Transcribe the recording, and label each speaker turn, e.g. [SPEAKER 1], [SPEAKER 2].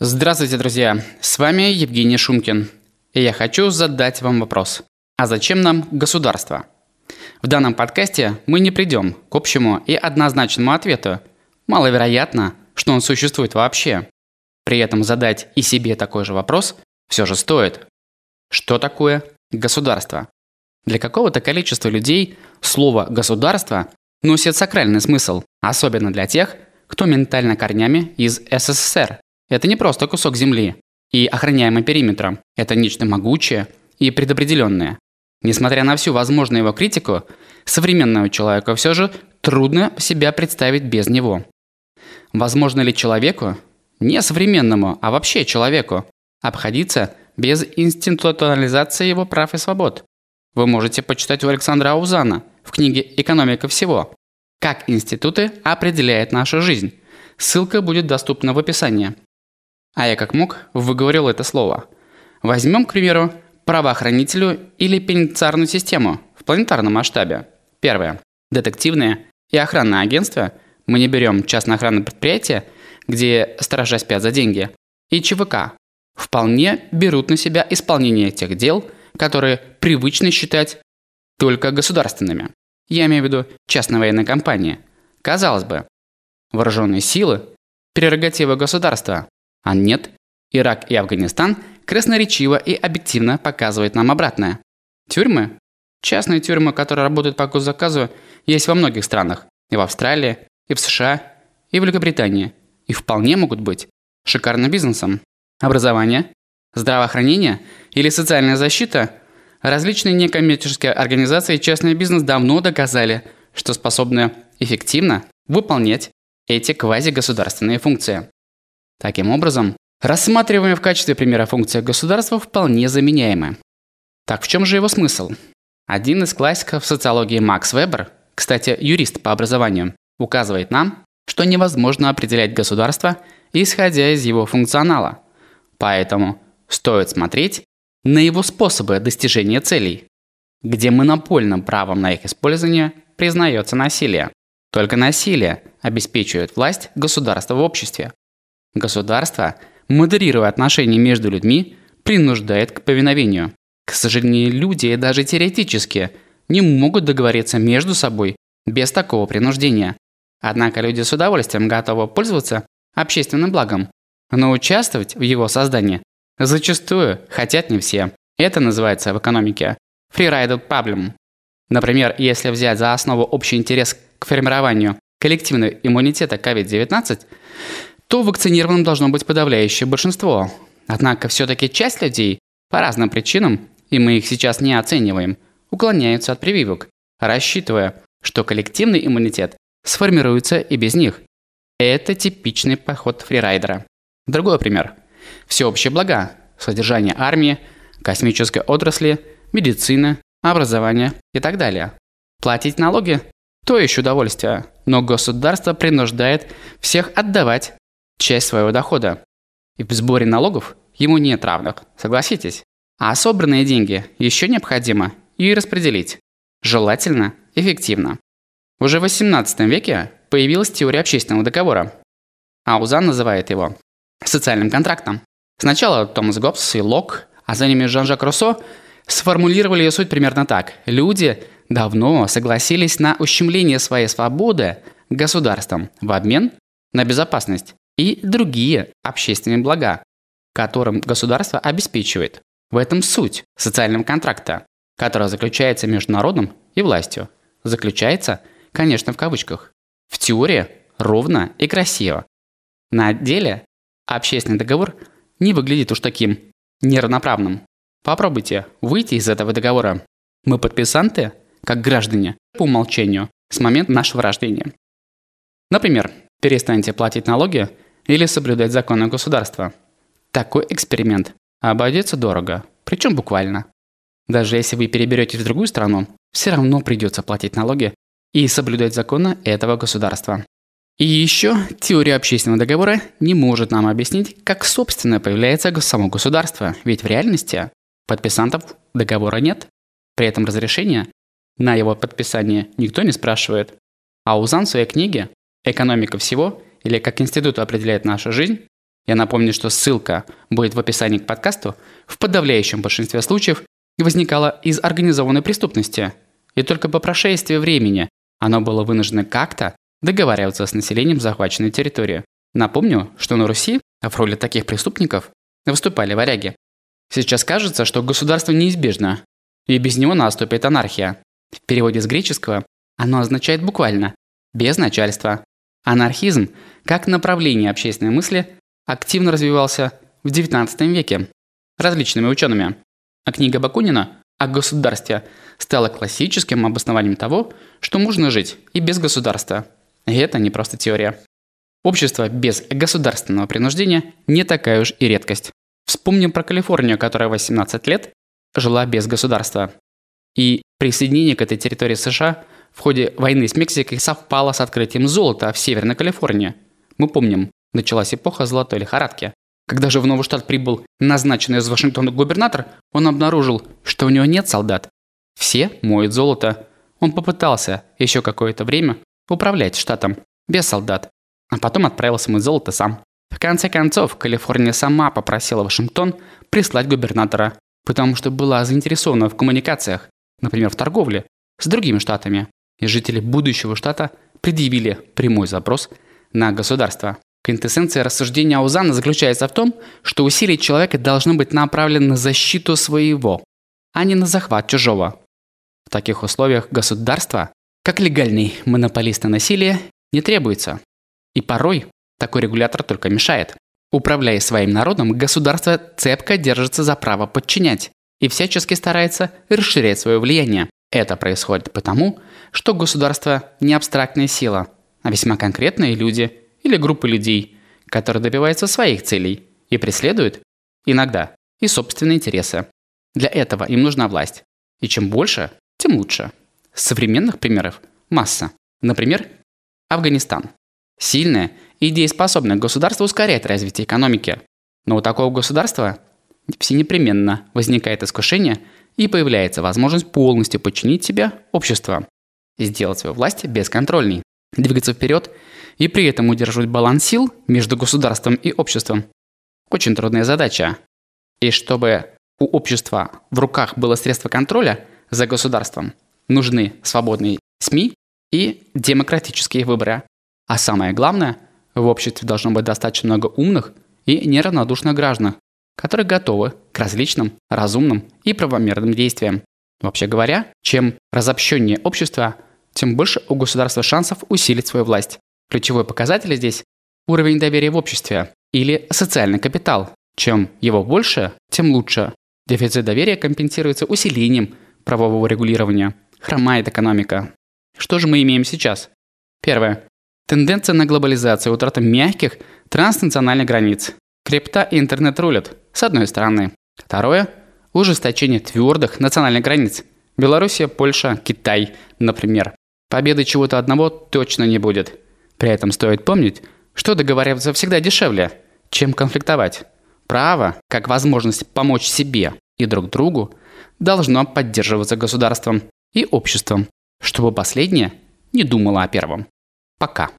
[SPEAKER 1] Здравствуйте, друзья! С вами Евгений Шумкин. И я хочу задать вам вопрос. А зачем нам государство? В данном подкасте мы не придем к общему и однозначному ответу. Маловероятно, что он существует вообще. При этом задать и себе такой же вопрос все же стоит. Что такое государство? Для какого-то количества людей слово «государство» носит сакральный смысл, особенно для тех, кто ментально корнями из СССР. Это не просто кусок земли и охраняемый периметром. Это нечто могучее и предопределенное. Несмотря на всю возможную его критику, современного человека все же трудно себя представить без него. Возможно ли человеку, не современному, а вообще человеку, обходиться без институционализации его прав и свобод? Вы можете почитать у Александра Аузана в книге «Экономика всего», как институты определяют нашу жизнь. Ссылка будет доступна в описании. А я как мог выговорил это слово. Возьмем, к примеру, правоохранителю или пенитенциарную систему в планетарном масштабе. Первое. Детективные и охранные агентства. Мы не берем частное охранное предприятие, где сторожа спят за деньги. И ЧВК. Вполне берут на себя исполнение тех дел, которые привычно считать только государственными. Я имею в виду частные военные компании. Казалось бы, вооруженные силы – прерогатива государства, а нет, Ирак и Афганистан красноречиво и объективно показывают нам обратное. Тюрьмы? Частные тюрьмы, которые работают по госзаказу, есть во многих странах. И в Австралии, и в США, и в Великобритании. И вполне могут быть шикарным бизнесом. Образование, здравоохранение или социальная защита – Различные некоммерческие организации и частный бизнес давно доказали, что способны эффективно выполнять эти квазигосударственные функции. Таким образом, рассматриваемые в качестве примера функции государства вполне заменяемы. Так в чем же его смысл? Один из классиков социологии Макс Вебер, кстати, юрист по образованию, указывает нам, что невозможно определять государство, исходя из его функционала. Поэтому стоит смотреть на его способы достижения целей, где монопольным правом на их использование признается насилие. Только насилие обеспечивает власть государства в обществе. Государство, модерируя отношения между людьми, принуждает к повиновению. К сожалению, люди даже теоретически не могут договориться между собой без такого принуждения. Однако люди с удовольствием готовы пользоваться общественным благом, но участвовать в его создании зачастую хотят не все. Это называется в экономике free-ride problem. Например, если взять за основу общий интерес к формированию коллективного иммунитета COVID-19, то вакцинированным должно быть подавляющее большинство. Однако все-таки часть людей по разным причинам, и мы их сейчас не оцениваем, уклоняются от прививок, рассчитывая, что коллективный иммунитет сформируется и без них. Это типичный подход фрирайдера. Другой пример. Всеобщие блага, содержание армии, космической отрасли, медицины, образование и так далее. Платить налоги – то еще удовольствие, но государство принуждает всех отдавать часть своего дохода. И в сборе налогов ему нет равных, согласитесь. А собранные деньги еще необходимо и распределить. Желательно эффективно. Уже в XVIII веке появилась теория общественного договора. Аузан называет его социальным контрактом. Сначала Томас Гоббс и Лок, а за ними Жан-Жак Руссо сформулировали ее суть примерно так. Люди давно согласились на ущемление своей свободы государством в обмен на безопасность и другие общественные блага, которым государство обеспечивает. В этом суть социального контракта, который заключается между народом и властью. Заключается, конечно, в кавычках. В теории ровно и красиво. На деле общественный договор не выглядит уж таким неравноправным. Попробуйте выйти из этого договора. Мы подписанты, как граждане, по умолчанию, с момента нашего рождения. Например, перестаньте платить налоги или соблюдать законы государства. Такой эксперимент обойдется дорого, причем буквально. Даже если вы переберетесь в другую страну, все равно придется платить налоги и соблюдать законы этого государства. И еще теория общественного договора не может нам объяснить, как собственно появляется само государство, ведь в реальности подписантов договора нет. При этом разрешения на его подписание никто не спрашивает. А Узан в своей книге «Экономика всего» или «Как институт определяет нашу жизнь» Я напомню, что ссылка будет в описании к подкасту, в подавляющем большинстве случаев возникала из организованной преступности. И только по прошествии времени оно было вынуждено как-то договариваться с населением захваченной территории. Напомню, что на Руси в роли таких преступников выступали варяги. Сейчас кажется, что государство неизбежно, и без него наступит анархия. В переводе с греческого оно означает буквально «без начальства». Анархизм, как направление общественной мысли, активно развивался в XIX веке различными учеными. А книга Бакунина о государстве стала классическим обоснованием того, что можно жить и без государства. И это не просто теория. Общество без государственного принуждения не такая уж и редкость. Вспомним про Калифорнию, которая 18 лет жила без государства. И присоединение к этой территории США в ходе войны с Мексикой совпало с открытием золота в Северной Калифорнии. Мы помним, началась эпоха золотой лихорадки. Когда же в новый штат прибыл назначенный из Вашингтона губернатор, он обнаружил, что у него нет солдат. Все моют золото. Он попытался еще какое-то время управлять штатом без солдат, а потом отправился мыть золото сам. В конце концов, Калифорния сама попросила Вашингтон прислать губернатора, потому что была заинтересована в коммуникациях, например, в торговле, с другими штатами. И жители будущего штата предъявили прямой запрос на государство. Квинтэссенция рассуждения Аузана заключается в том, что усилия человека должны быть направлены на защиту своего, а не на захват чужого. В таких условиях государство, как легальный монополист на насилие, не требуется. И порой такой регулятор только мешает. Управляя своим народом, государство цепко держится за право подчинять и всячески старается расширять свое влияние. Это происходит потому, что государство не абстрактная сила, а весьма конкретные люди или группы людей, которые добиваются своих целей и преследуют, иногда, и собственные интересы. Для этого им нужна власть. И чем больше, тем лучше. Современных примеров масса. Например, Афганистан. Сильное и дееспособное государство ускоряет развитие экономики. Но у такого государства всенепременно возникает искушение и появляется возможность полностью подчинить себя обществу сделать свою власть бесконтрольной, двигаться вперед и при этом удерживать баланс сил между государством и обществом. Очень трудная задача. И чтобы у общества в руках было средство контроля за государством, нужны свободные СМИ и демократические выборы. А самое главное, в обществе должно быть достаточно много умных и неравнодушных граждан, которые готовы различным, разумным и правомерным действиям. Вообще говоря, чем разобщеннее общество, тем больше у государства шансов усилить свою власть. Ключевой показатель здесь – уровень доверия в обществе или социальный капитал. Чем его больше, тем лучше. Дефицит доверия компенсируется усилением правового регулирования. Хромает экономика. Что же мы имеем сейчас? Первое. Тенденция на глобализацию, утрата мягких транснациональных границ. Крипта и интернет рулят, с одной стороны. Второе – ужесточение твердых национальных границ. Белоруссия, Польша, Китай, например. Победы чего-то одного точно не будет. При этом стоит помнить, что договариваться всегда дешевле, чем конфликтовать. Право, как возможность помочь себе и друг другу, должно поддерживаться государством и обществом, чтобы последнее не думало о первом. Пока.